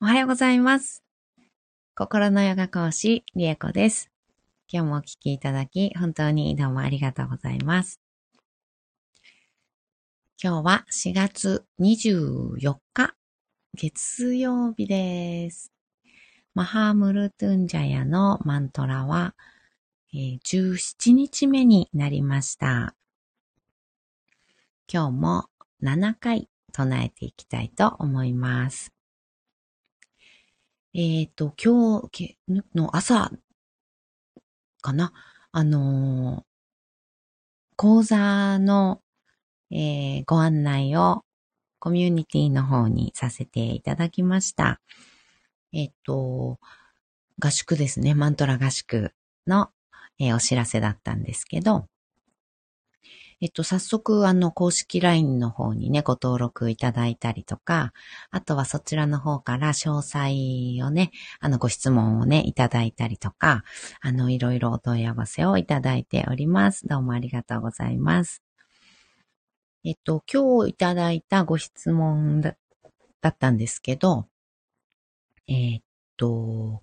おはようございます。心のヨガ講師、リエコです。今日もお聞きいただき、本当にどうもありがとうございます。今日は4月24日、月曜日です。マハムルトゥンジャヤのマントラは、えー17日目になりました。今日も7回唱えていきたいと思います。えっ、と、今日の朝かな？あのー講座の、えーご案内をコミュニティの方にさせていただきました。えっ、と、合宿ですね。マントラ合宿の、えお知らせだったんですけど、えっと、早速、あの、公式 LINE の方にね、ご登録いただいたりとか、あとはそちらの方から詳細をね、あの、ご質問をね、いただいたりとか、あの、いろいろお問い合わせをいただいております。どうもありがとうございます。えっと、今日いただいたご質問だったんですけど、えっと、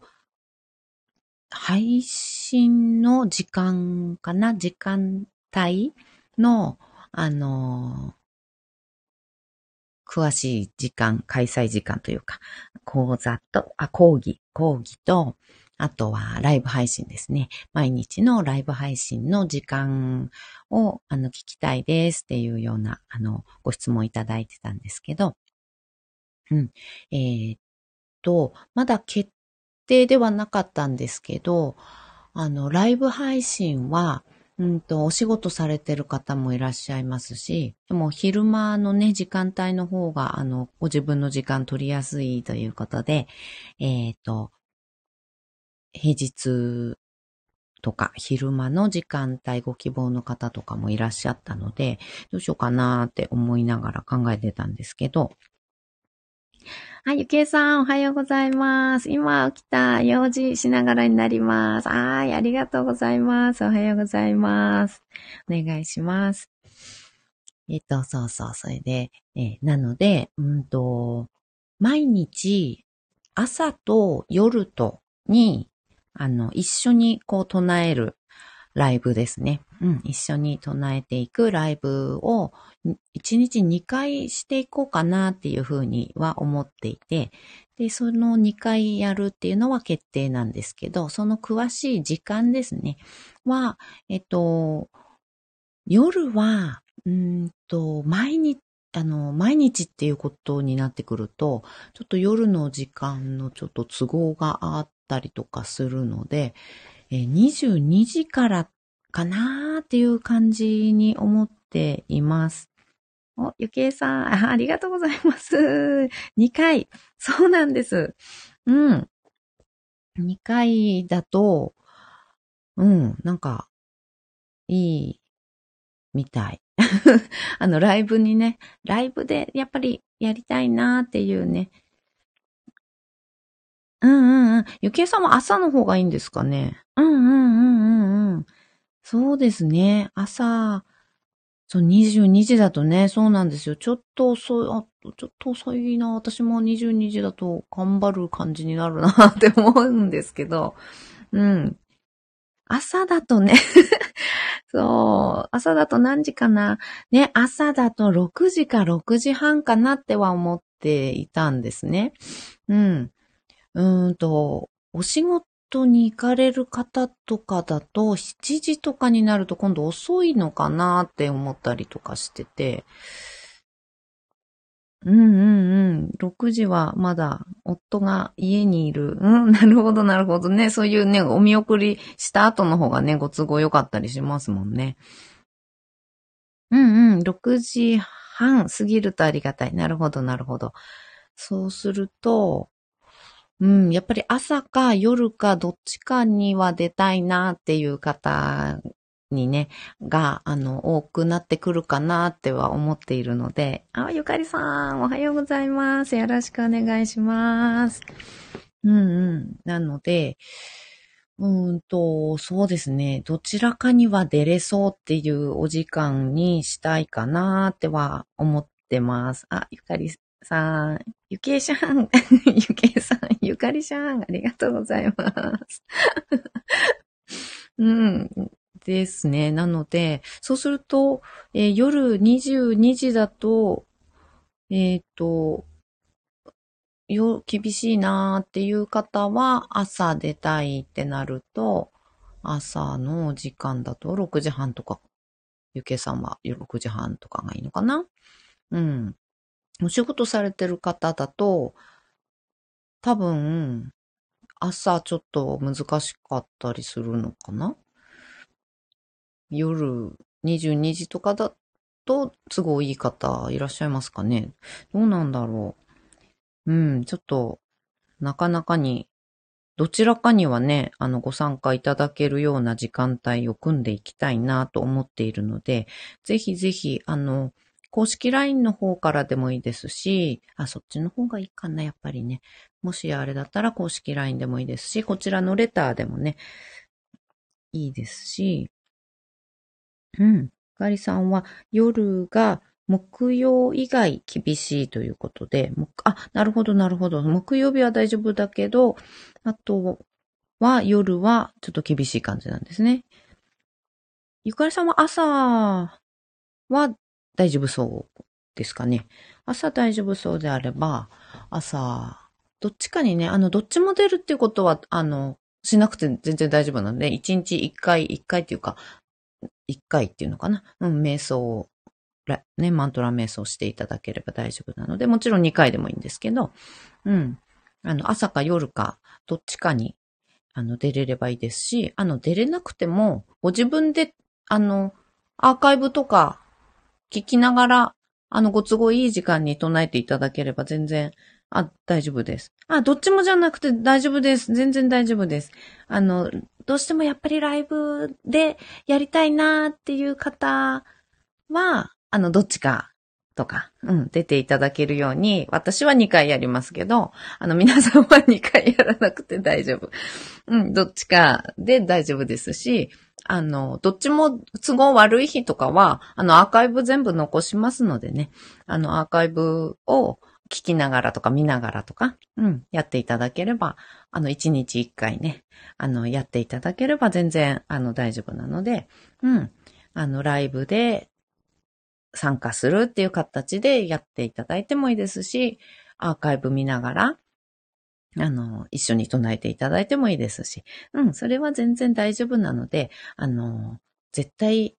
配信の時間かな？時間帯の、あの、詳しい時間、開催時間というか、講座と、あ、講義、講義と、あとはライブ配信ですね。毎日のライブ配信の時間を、あの、聞きたいですっていうような、あの、ご質問いただいてたんですけど、うん。えーっと、まだ決定ではなかったんですけど、あの、ライブ配信は、うんと、お仕事されてる方もいらっしゃいますし、でも昼間のね、時間帯の方が、あの、ご自分の時間取りやすいということで、えっ、と、平日とか昼間の時間帯ご希望の方とかもいらっしゃったので、どうしようかなって思いながら考えてたんですけど、あ、ゆきえさん、おはようございます。今起きた。用事しながらになります。はい、ありがとうございます。おはようございます。お願いします。えっと、そうそう、それで、えなので、うんと、毎日、朝と夜とに、あの、一緒にこう唱えるライブですね。うん、一緒に唱えていくライブを、1日2回していこうかなっていうふうには思っていて、で、その2回やるっていうのは決定なんですけど、その詳しい時間ですね、は、えっと、夜は、うんと、毎日、あの、毎日っていうことになってくると、ちょっと夜の時間のちょっと都合があったりとかするので、え22時からかなーっていう感じに思っています。お、ゆきえさん、あありがとうございます。2回。そうなんです。うん。2回だと、うん、なんか、いい、みたい。あの、ライブにね、ライブでやっぱりやりたいなーっていうね。うんうんうん。ゆきえさんは朝の方がいいんですかね？うんうんうんうんうん。そうですね。朝、そう、22時だとね、そうなんですよ。ちょっと遅い、あ、ちょっと遅いな。私も22時だと頑張る感じになるなって思うんですけど、うん。朝だとね、そう、朝だと何時かな。ね、朝だと6時か6時半かなっては思っていたんですね。うん。うんと、お仕事に行かれる方とかだと、7時とかになると今度遅いのかなって思ったりとかしてて、うんうんうん。6時はまだ夫が家にいる。うん、なるほどなるほどね。そういうね、お見送りした後の方がね、ご都合良かったりしますもんね。うんうん。6時半過ぎるとありがたい。なるほどなるほど。そうすると、うん、やっぱり朝か夜かどっちかには出たいなっていう方にね、が、あの、多くなってくるかなっては思っているので、あ、ゆかりさん、おはようございます。よろしくお願いします。うんうん。なので、うんと、そうですね。どちらかには出れそうっていうお時間にしたいかなっては思ってます。あ、ゆかりさん、ゆけいしゃん、ゆけいさん、ゆかりしゃん、ありがとうございます。うん。ですね。なので、そうすると、えー、夜22時だと、えっ、ー、と、よ、厳しいなーっていう方は、朝出たいってなると、朝の時間だと6時半とか、ゆけさんは6時半とかがいいのかなうん。お仕事されてる方だと、多分、朝ちょっと難しかったりするのかな？夜22時とかだと都合いい方いらっしゃいますかね？どうなんだろう？うん、ちょっと、なかなかに、どちらかにはね、あの、ご参加いただけるような時間帯を組んでいきたいなと思っているので、ぜひぜひ、あの、公式 LINE の方からでもいいですし、あ、そっちの方がいいかな、やっぱりね。もしあれだったら公式 LINE でもいいですし、こちらのレターでもね、いいですし、うん。かりさんは夜が木曜以外厳しいということで、あ、なるほど、なるほど。木曜日は大丈夫だけど、あとは夜はちょっと厳しい感じなんですね。ゆかりさんは朝は大丈夫そうですかね。朝大丈夫そうであれば、朝、どっちかにね、あの、どっちも出るっていうことは、あの、しなくて全然大丈夫なんで、一日一回、一回っていうか、一回っていうのかな。うん、瞑想を、ね、マントラ瞑想していただければ大丈夫なので、もちろん二回でもいいんですけど、うん。あの、朝か夜か、どっちかに、あの、出れればいいですし、あの、出れなくても、ご自分で、あの、アーカイブとか、聞きながら、あの、ご都合いい時間に唱えていただければ全然、あ、大丈夫です。あ、どっちもじゃなくて大丈夫です。全然大丈夫です。あの、どうしてもやっぱりライブでやりたいなーっていう方は、あの、どっちかとか、うん、出ていただけるように、私は2回やりますけど、あの、皆さんは2回やらなくて 大丈夫。うん、どっちかで大丈夫ですし、あの、どっちも都合悪い日とかは、あの、アーカイブ全部残しますのでね、あの、アーカイブを聞きながらとか見ながらとか、うん、やっていただければ、あの、一日一回ね、あの、やっていただければ全然、あの、大丈夫なので、うん、あの、ライブで参加するっていう形でやっていただいてもいいですし、アーカイブ見ながら、あの、一緒に唱えていただいてもいいですし、うん、それは全然大丈夫なので、あの、絶対、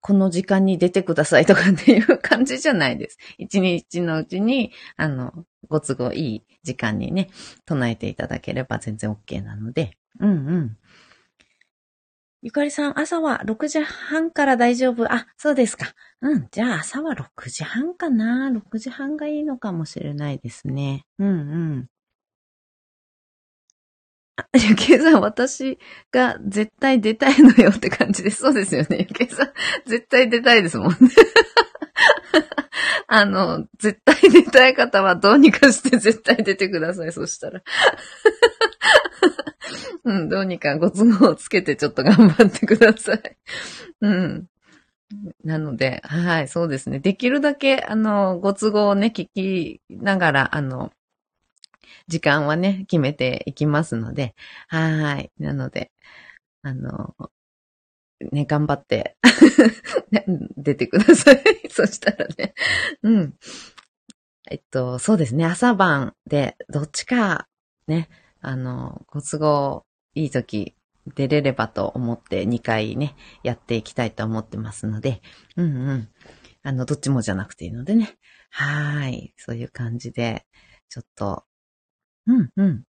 この時間に出てくださいとかっていう感じじゃないです。一日のうちに、あの、ご都合いい時間にね、唱えていただければ全然 OK なので、うんうん。ゆかりさん、朝は6時半から大丈夫。あ、そうですか。うん。じゃあ朝は6時半かな。6時半がいいのかもしれないですね。うんうん。あ、ゆけいさん、私が絶対出たいのよって感じです。そうですよね。ゆけいさん、絶対出たいですもんね。あの、絶対出たい方はどうにかして絶対出てください。そしたら。うん、どうにかご都合をつけてちょっと頑張ってください。うん。なので、はい、そうですね。できるだけ、あの、ご都合をね、聞きながら、あの、時間はね、決めていきますので、はい。なので、あの、ね、頑張って 出てください。そしたらね。うん。えっと、そうですね。朝晩で、どっちか、ね、あの、ご都合いい時出れればと思って2回ね、やっていきたいと思ってますので、うんうん。あの、どっちもじゃなくていいのでね。はい。そういう感じで、ちょっとうんうん。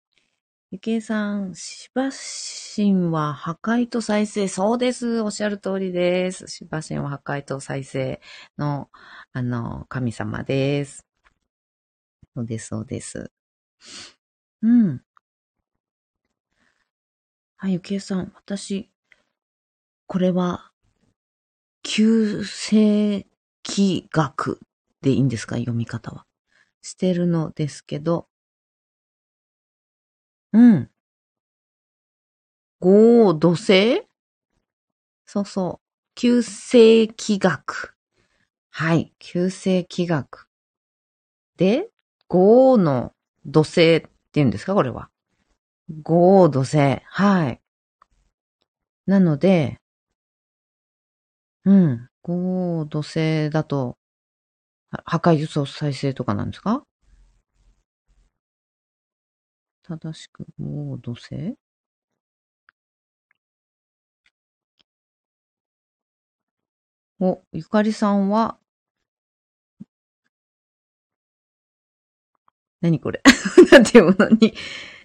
ゆけいさん、しばしんは破壊と再生。そうです。おっしゃる通りです。しばしんは破壊と再生の、あの、神様です。そうです、そうです。うん。はい、ゆけいさん、私、これは、旧世紀学でいいんですか？読み方は。してるのですけど、うん。合土星そうそう。旧世気学。はい。旧世気学。で、五の土星って言うんですか？これは。五土星。はい。なので、うん。五土星だと、破壊輸送再生とかなんですか？正しく、五土星お、ゆかりさんは、何これ？なんていうもの？に、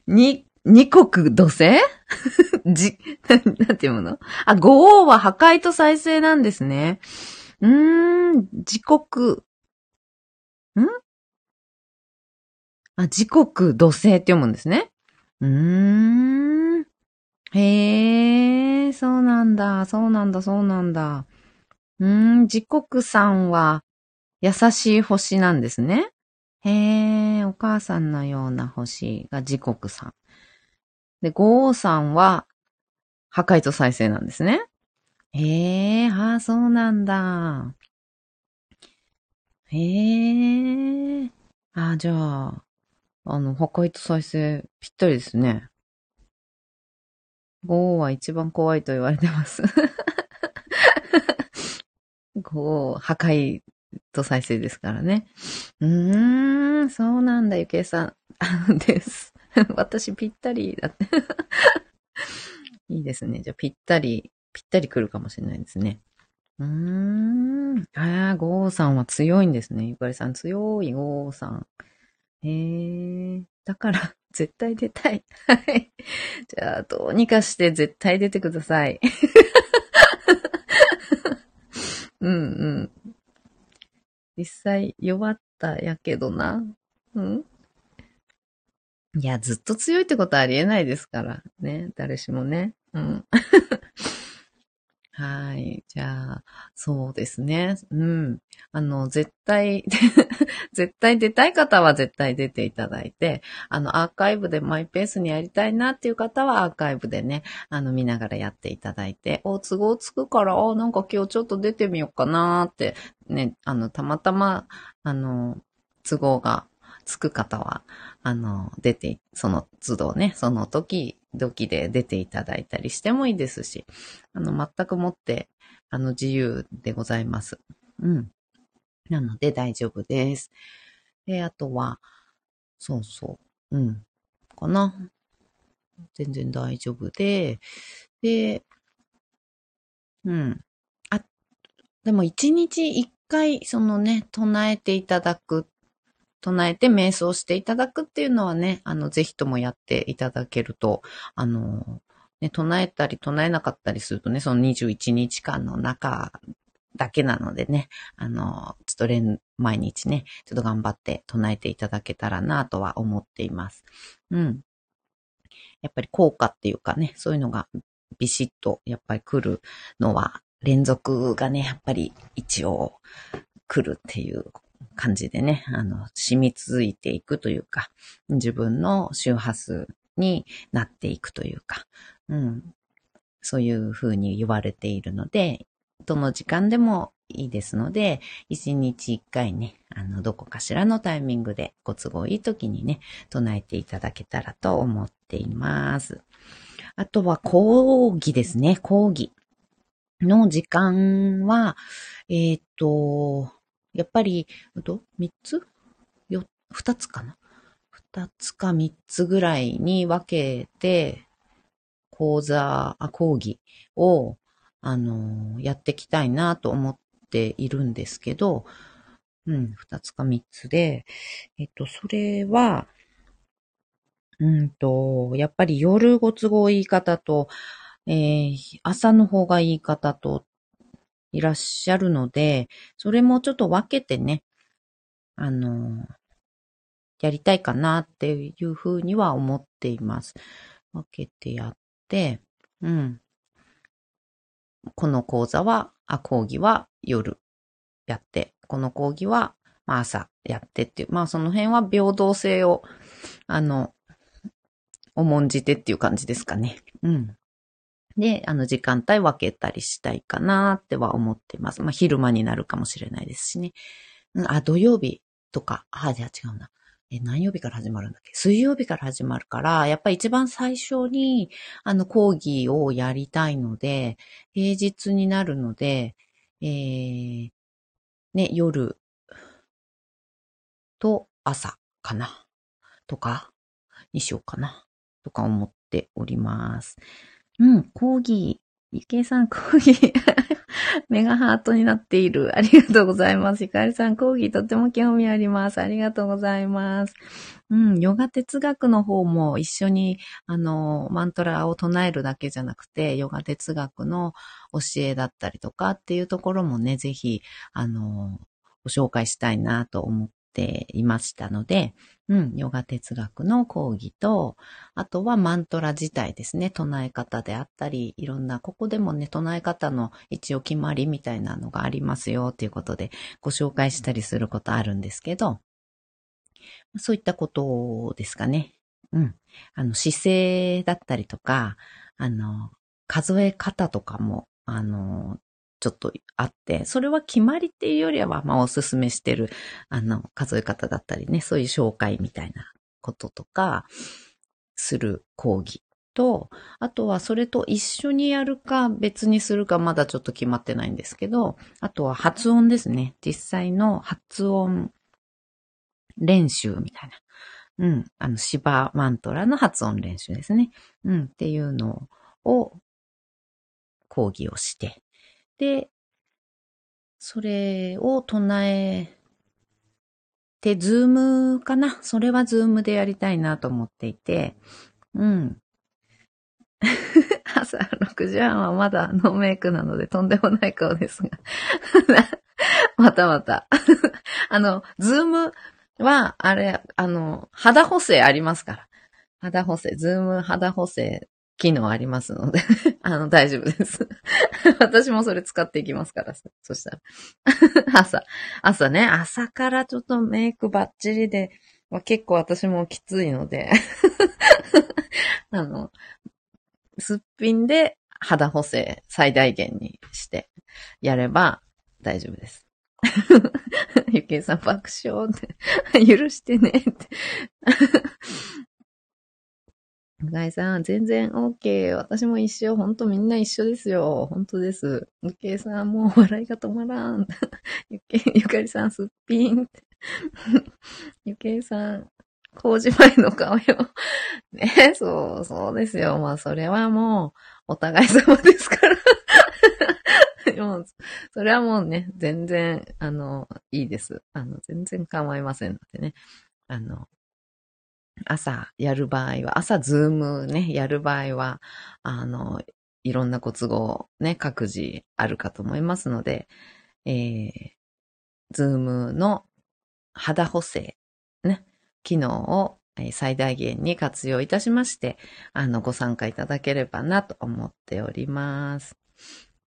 に、二国土星？じ、なんていうもの？あ、五王は破壊と再生なんですね。うーん、自国、ん？あ、自国土星って読むんですね。うーん。へえ、そうなんだ、そうなんだ、そうなんだ。うーん、自国さんは優しい星なんですね。へえ、お母さんのような星が自国さん。で、五王さんは破壊と再生なんですね。へえ、ああ、そうなんだ。へえ、ああ、じゃあ、あの、破壊と再生ぴったりですね。五王は一番怖いと言われてますこう、破壊と再生ですからね。うーん、そうなんだ、ゆけいさん。です。私ぴったりだって。いいですね。じゃあぴったり、ぴったり来るかもしれないですね。うーん。ああ、ゴーさんは強いんですね。ゆかりさん強い、ゴーさん。へえ。だから、絶対出たい。はい。じゃあ、どうにかして絶対出てください。うんうん。実際弱ったやけどな。うん？いや、ずっと強いってことはありえないですから。ね。誰しもね。うん。はい。じゃあ、そうですね。うん。あの、絶対 絶対出たい方は絶対出ていただいて、あの、アーカイブでマイペースにやりたいなっていう方はアーカイブでね、あの、見ながらやっていただいて、お、都合つくから、あ、なんか今日ちょっと出てみようかなって、ね、あの、たまたま、あの、都合がつく方は、あの、出て、その都度ね、その時々で出ていただいたりしてもいいですし、あの、全くもって、あの、自由でございます。うん。なので大丈夫です。で、あとは、そうそう、うん、かな。全然大丈夫で、で、うん。あ、でも一日一回、そのね、唱えていただく唱えて瞑想していただくっていうのはね、あの、ぜひともやっていただけると、あの、ね、唱えたり唱えなかったりするとね、その21日間の中だけなのでね、あの、ちょっと連、毎日ね、ちょっと頑張って唱えていただけたらなとは思っています。うん。やっぱり効果っていうかね、そういうのがビシッとやっぱり来るのは、連続がね、やっぱり一応来るっていう感じでね、あの、染み続いていくというか、自分の周波数になっていくというか、うん、そういうふうに言われているので、どの時間でもいいですので、一日一回ね、あの、どこかしらのタイミングでご都合いい時にね、唱えていただけたらと思っています。あとは講義ですね、講義の時間は、えっ、ー、と、やっぱり、ど三つ？よ、二つかな？二つか三つぐらいに分けて、講座、あ、講義を、あの、やっていきたいなと思っているんですけど、うん、二つか三つで、えっと、それは、うんと、やっぱり夜ご都合いい方と、えー、朝の方がいい方といらっしゃるので、それもちょっと分けてね、あの、やりたいかなっていうふうには思っています。分けてやって、うん。この講座は、あ、講義は夜やって、この講義はまあ朝やってっていう、まあその辺は平等性を、あの、重んじてっていう感じですかね。うん。で、あの時間帯分けたりしたいかなっては思ってます。まあ昼間になるかもしれないですしね。あ、土曜日とか、あ、じゃあ違うな。え、何曜日から始まるんだっけ？水曜日から始まるから、やっぱり一番最初に、あの、講義をやりたいので、平日になるので、えー、ね、夜と朝かな？とかにしようかな？とか思っております。うん、講義、ゆけいさん講義 目がハートになっている。ありがとうございます。ひかりさん、講義とっても興味あります。ありがとうございます。うん、ヨガ哲学の方も一緒に、あの、マントラを唱えるだけじゃなくて、ヨガ哲学の教えだったりとかっていうところもね、ぜひ、あの、ご紹介したいなと思っていましたので、うん、ヨガ哲学の講義と、あとはマントラ自体ですね、唱え方であったり、いろんな、ここでもね、唱え方の一応決まりみたいなのがありますよ、ということで、ご紹介したりすることあるんですけど、そういったことですかね。うん。あの、姿勢だったりとか、あの、数え方とかも、あの、ちょっとあって、それは決まりっていうよりは、まあおすすめしてる、あの、数え方だったりね、そういう紹介みたいなこととか、する講義と、あとはそれと一緒にやるか別にするかまだちょっと決まってないんですけど、あとは発音ですね。実際の発音練習みたいな。うん。あの、シヴァマントラの発音練習ですね。うん。っていうのを講義をして、で、それを唱えて、ズームかな？それはズームでやりたいなと思っていて、うん。朝6時半はまだノーメイクなのでとんでもない顔ですが。またまた。あの、ズームは、あれ、あの、肌補正ありますから。肌補正、ズーム肌補正機能ありますので あの、大丈夫です。私もそれ使っていきますから、そしたら。朝、朝ね、朝からちょっとメイクバッチリで、は結構私もきついのであの、すっぴんで肌補正最大限にしてやれば大丈夫です。ゆけいさん爆笑って、許してねって。向井さん、全然 OK。私も一緒。ほんとみんな一緒ですよ。本当です。ゆけいさん、もう笑いが止まらん。ゆけ、ゆかりさん、すっぴん。ゆけいさん、工事前の顔よ。ね、そう、そうですよ。まあ、それはもう、お互い様ですから。もう、それはもうね、全然、あの、いいです。あの、全然構いませんのでね。あの、朝やる場合は、朝ズームね、やる場合は、あの、いろんなご都合ね、各自あるかと思いますので、えー、ズームの肌補正、ね、機能を最大限に活用いたしまして、あの、ご参加いただければなと思っております。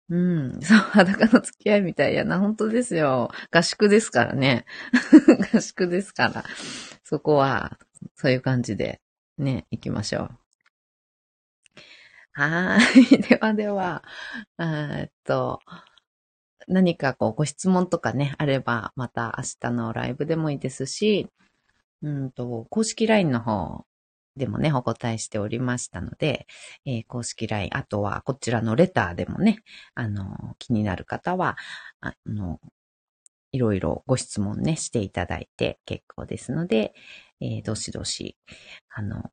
うん。そう、裸の付き合いみたいやな。本当ですよ。合宿ですからね。合宿ですから。そこは、そういう感じでね、行きましょう。はい。ではでは、えっと、何かこうご質問とかね、あれば、また明日のライブでもいいですし、うんと、公式 LINE の方でもね、お答えしておりましたので、えー、公式 LINE、あとはこちらのレターでもね、あの、気になる方は、あの、いろいろご質問ね、していただいて結構ですので、えー、どしどし、あの、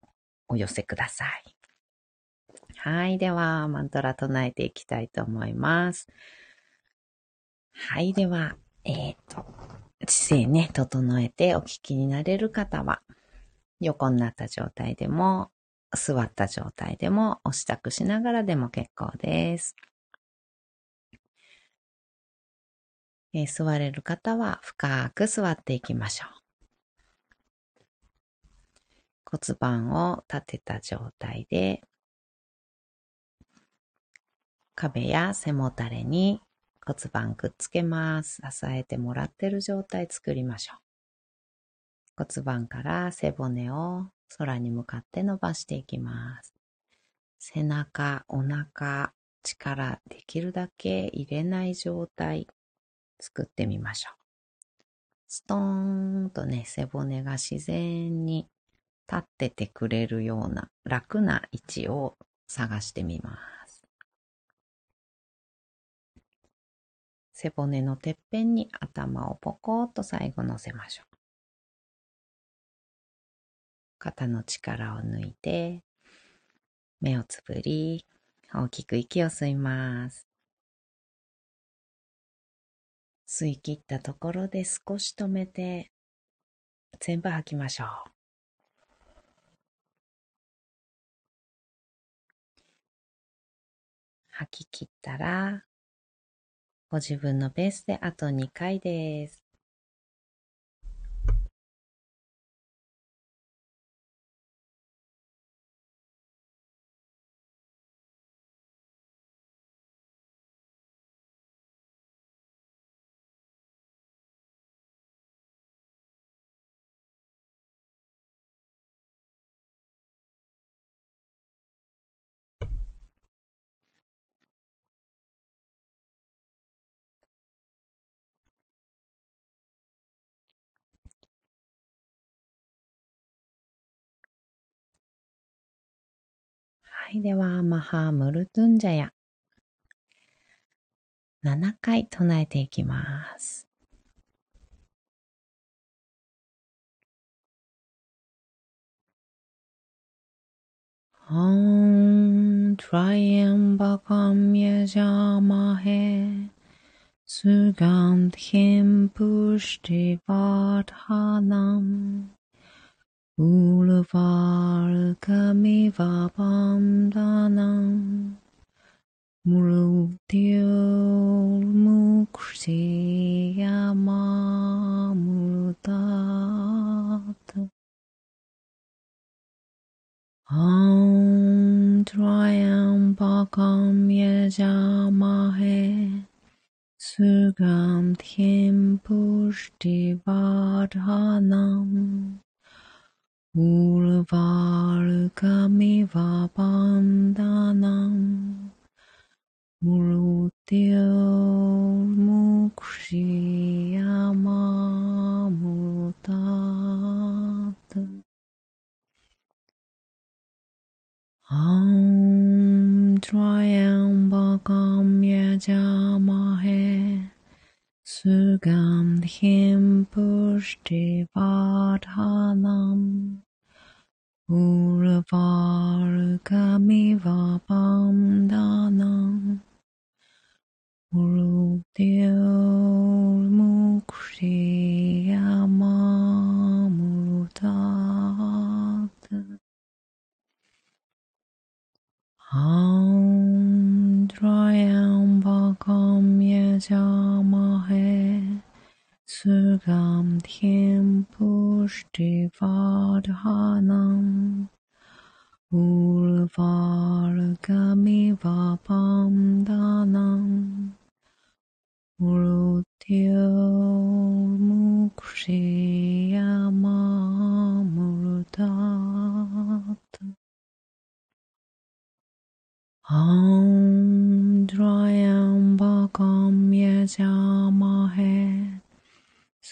お寄せください。はい。では、マントラ唱えていきたいと思います。はい。では、えっ、ー、と、姿勢ね、整えてお聞きになれる方は、横になった状態でも、座った状態でも、お支度しながらでも結構です。えー、座れる方は深く座っていきましょう。骨盤を立てた状態で、壁や背もたれに骨盤くっつけます。支えてもらってる状態作りましょう。骨盤から背骨を空に向かって伸ばしていきます。背中、お腹、力できるだけ入れない状態作ってみましょう。ストーンとね、背骨が自然に立っててくれるような楽な位置を探してみます。背骨のてっぺんに頭をポコッと最後乗せましょう。肩の力を抜いて、目をつぶり、大きく息を吸います。吸い切ったところで少し止めて、全部吐きましょう。吐き切ったら、ご自分のペースであと2回です。い、では、マハムルトゥンジャヤ。7回唱えていきます。ハン、トライエンバカンヤジャマヘ。Sugandhim Pushti Ulvarkamivabamdanam Mrutyurmuksiyamamurtat Aum Triambakam Yajamahe Sugam Thimpurshtivadhanam Urvargameva bandhanam Murutyormukshiyamamurtat Aum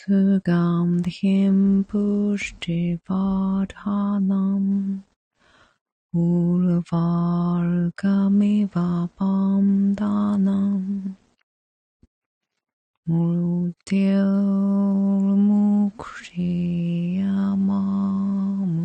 Sugandhim dhim pushti vadhanam Ulvar gamiva pamdanam Murtyal mukriya mamudam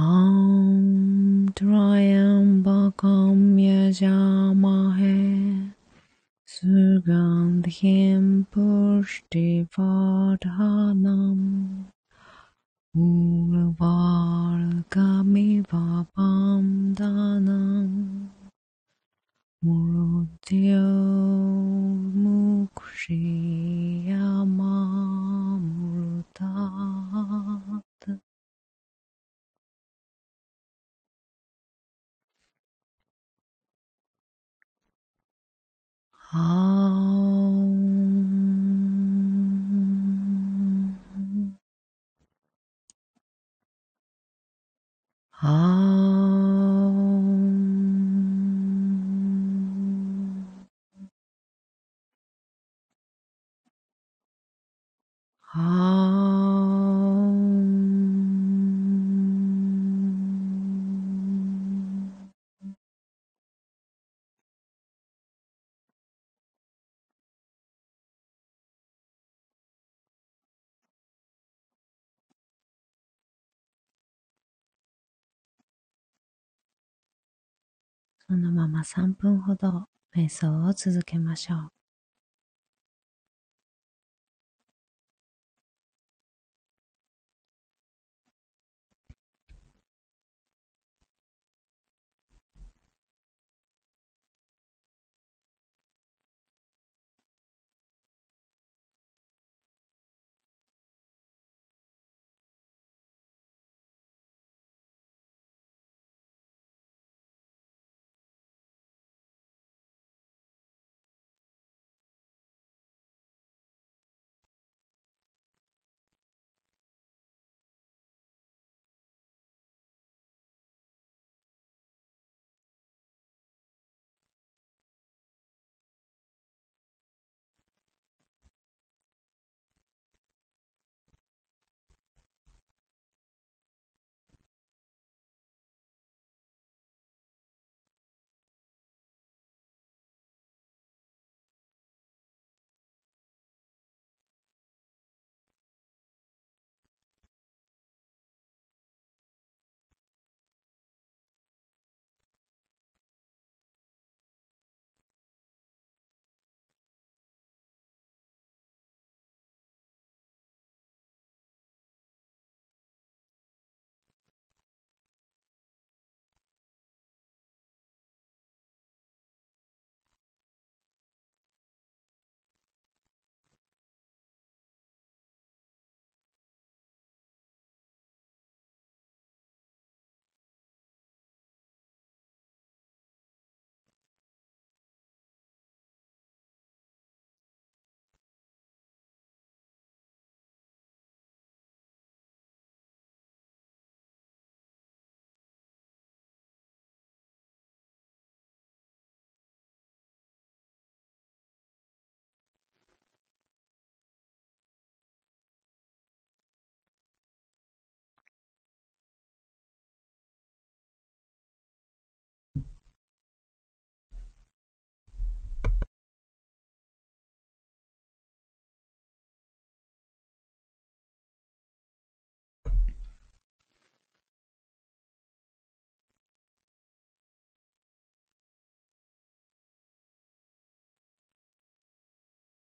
ॐ त्र्यम्बकं सुगन्धिं पुष्टिवर्धनम् उर्वारुकमिव そのまま3分ほど瞑想を続けましょう。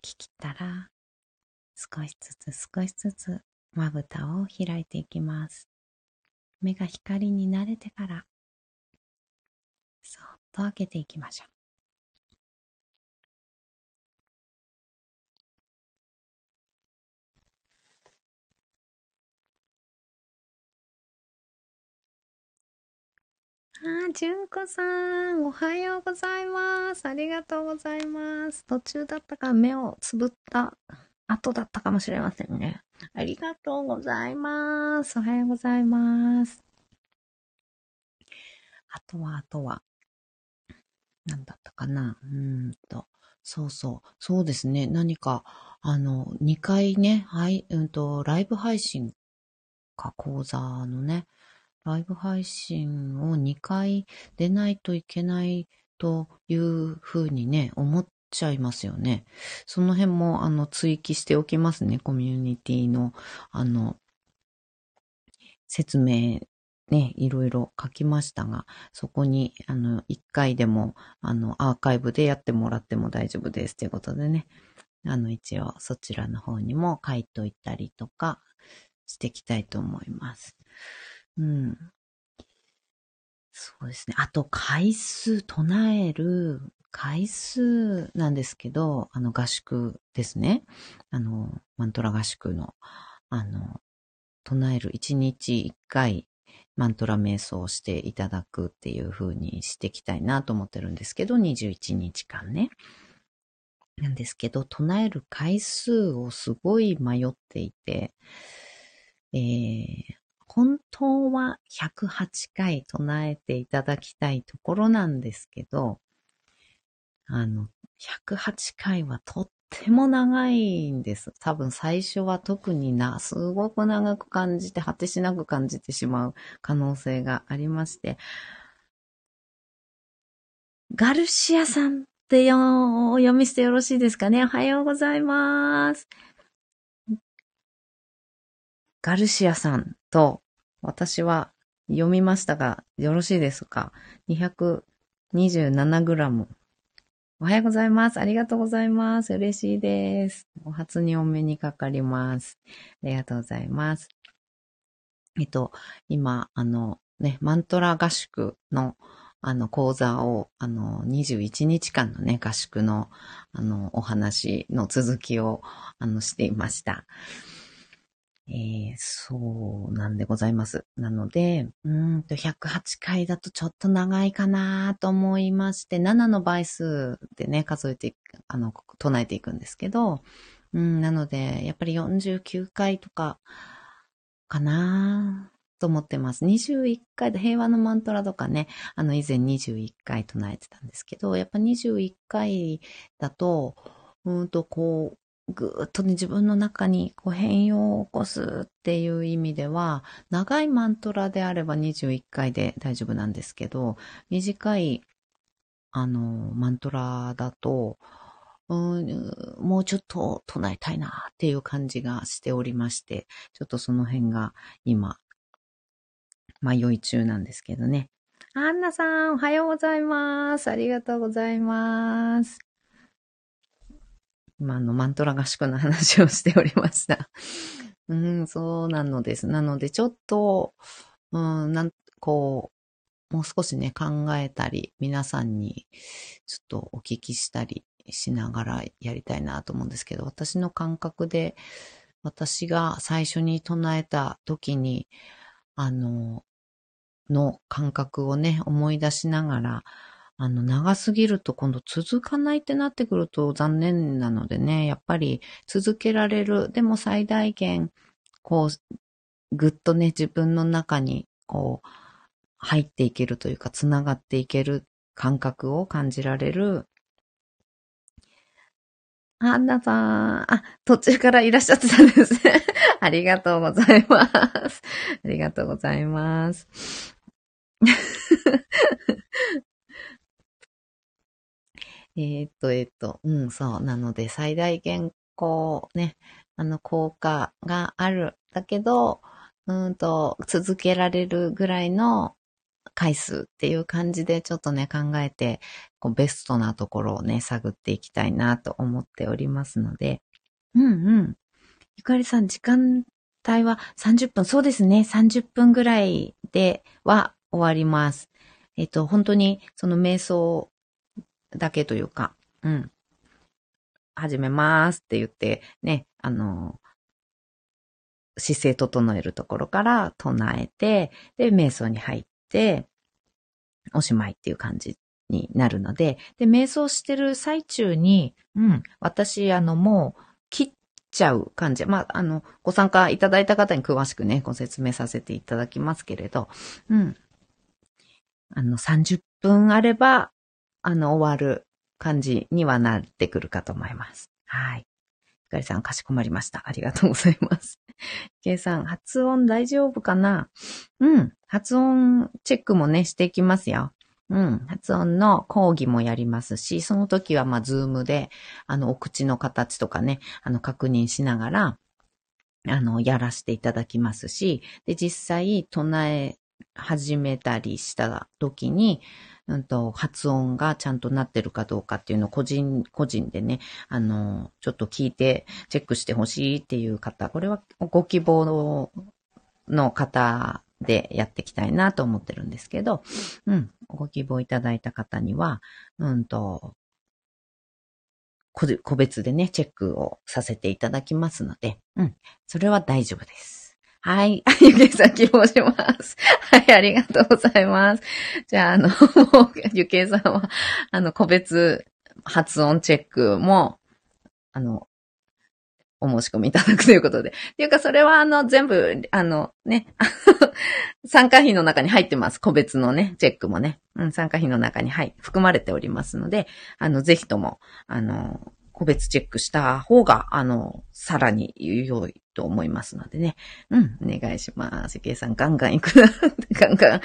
き切ったら少しずつ少しずつまぶたを開いていきます。目が光に慣れてからそっと開けていきましょう。あ、じゅんこさん、おはようございます。ありがとうございます。途中だったか目をつぶった後だったかもしれませんね。ありがとうございます。おはようございます。あとは、あとは、何だったかなうんと、そうそう、そうですね。何か、あの、2回ね、はい、うんと、ライブ配信か、講座のね、ライブ配信を2回出ないといけないというふうにね、思っちゃいますよね。その辺も、あの、追記しておきますね。コミュニティの、あの、説明ね、いろいろ書きましたが、そこに、あの、一回でも、あの、アーカイブでやってもらっても大丈夫ですということでね、あの、一応そちらの方にも書いといたりとかしていきたいと思います。うん。そうですね。あと、回数、唱える回数なんですけど、あの、合宿ですね。あの、マントラ合宿の、あの、唱える1日1回マントラ瞑想をしていただくっていう風にしていきたいなと思ってるんですけど、21日間ね。なんですけど、唱える回数をすごい迷っていて、えー、本当は108回唱えていただきたいところなんですけど、あの、108回はとっても長いんです。多分最初は特にな、すごく長く感じて、果てしなく感じてしまう可能性がありまして、ガルシアさんってよお読みしてよろしいですかねおはようございます。ガルシアさんと私は読みましたが、よろしいですか ?227g おはようございます。ありがとうございます。嬉しいです。お初にお目にかかります。ありがとうございます。えっと、今、あの、ね、マントラ合宿の、あの、講座を、あの、21日間のね、合宿の、あの、お話の続きを、あの、していました。えー、そうなんでございます。なので、うんと108回だとちょっと長いかなと思いまして、7の倍数でね、数えて、あの、唱えていくんですけど、うん、なので、やっぱり49回とか、かなと思ってます。21回で平和のマントラとかね、あの以前21回唱えてたんですけど、やっぱ21回だと、うんとこう、ぐーっとね、自分の中にこう変容を起こすっていう意味では、長いマントラであれば21回で大丈夫なんですけど、短い、あの、マントラだと、うん、もうちょっと唱えたいなっていう感じがしておりまして、ちょっとその辺が今、迷い中なんですけどね。アンナさん、おはようございます。ありがとうございます。今のマントラ合宿の話をしておりました。うん、そうなのです。なので、ちょっと、うん、なん、こう、もう少しね、考えたり、皆さんにちょっとお聞きしたりしながらやりたいなと思うんですけど、私の感覚で、私が最初に唱えた時に、あの、の感覚をね、思い出しながら、あの、長すぎると今度続かないってなってくると残念なのでね、やっぱり続けられる。でも最大限、こう、ぐっとね、自分の中に、こう、入っていけるというか、つながっていける感覚を感じられる。アンナさん、あ、途中からいらっしゃってたんですね。ありがとうございます。ありがとうございます。えっと、えっと、うん、そう。なので、最大限、こう、ね、あの、効果がある。だけど、うんと、続けられるぐらいの回数っていう感じでちょっとね、考えて、こうベストなところをね、探っていきたいなと思っておりますので。うんうん。ゆかりさん、時間帯は30分。そうですね。30分ぐらいでは終わります。えっと、本当にその瞑想だけというか、うん。始めますって言って、ね、あの、姿勢整えるところから唱えて、で、瞑想に入って、おしまいっていう感じになるので、で、瞑想してる最中に、うん、私、あの、もう、切っちゃう感じ。まあ、あの、ご参加いただいた方に詳しくね、ご説明させていただきますけれど、うん。あの、30分あれば、あの、終わる感じにはなってくるかと思います。はい。ひかりさん、かしこまりました。ありがとうございます。けいさん、発音大丈夫かな？うん。発音チェックもね、していきますよ。うん。発音の講義もやりますし、その時はまあ、ズームで、あの、お口の形とかね、あの、確認しながら、あの、やらせていただきますし、で、実際、唱え始めたりした時に、うんと、発音がちゃんとなってるかどうかっていうのを個人、個人でね、あの、ちょっと聞いてチェックしてほしいっていう方、これはご希望の方でやっていきたいなと思ってるんですけど、うん、ご希望いただいた方には、うんと、個別でね、チェックをさせていただきますので、うん、それは大丈夫です。はい。ゆけいさん希望します。はい、ありがとうございます。じゃあ、あの、ゆけいさんは、あの、個別発音チェックも、あの、お申し込みいただくということで。っていうか、それはあの、全部、あの、ね、参加費の中に入ってます。個別のね、チェックもね。うん、参加費の中に、はい、含まれておりますので、あの、ぜひとも、あの、個別チェックした方が、あの、さらに良いと思いますのでね。うん、お願いします。ゆさん、ガンガン行く。ガンガン、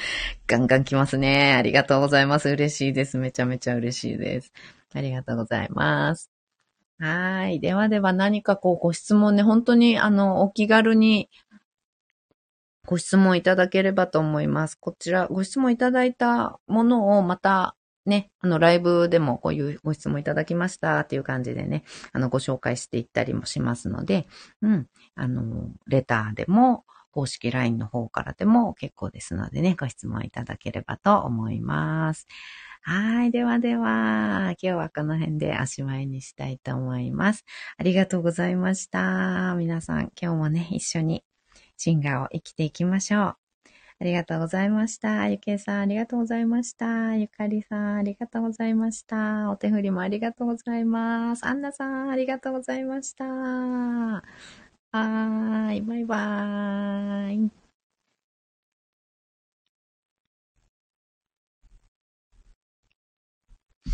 ガンガン来ますね。ありがとうございます。嬉しいです。めちゃめちゃ嬉しいです。ありがとうございます。はい。ではでは何かこうご質問ね、本当にあの、お気軽にご質問いただければと思います。こちら、ご質問いただいたものをまたね、あの、ライブでもこういうご質問いただきましたっていう感じでね、あの、ご紹介していったりもしますので、うん、あの、レターでも、公式 LINE の方からでも結構ですのでね、ご質問いただければと思います。はい。ではでは、今日はこの辺でおしまいにしたいと思います。ありがとうございました。皆さん、今日もね、一緒にシンガーを生きていきましょう。ありがとうございました。ゆけいさん、ありがとうございました。ゆかりさん、ありがとうございました。お手振りもありがとうございます。アンナさん、ありがとうございました。はーい、バイバーイ。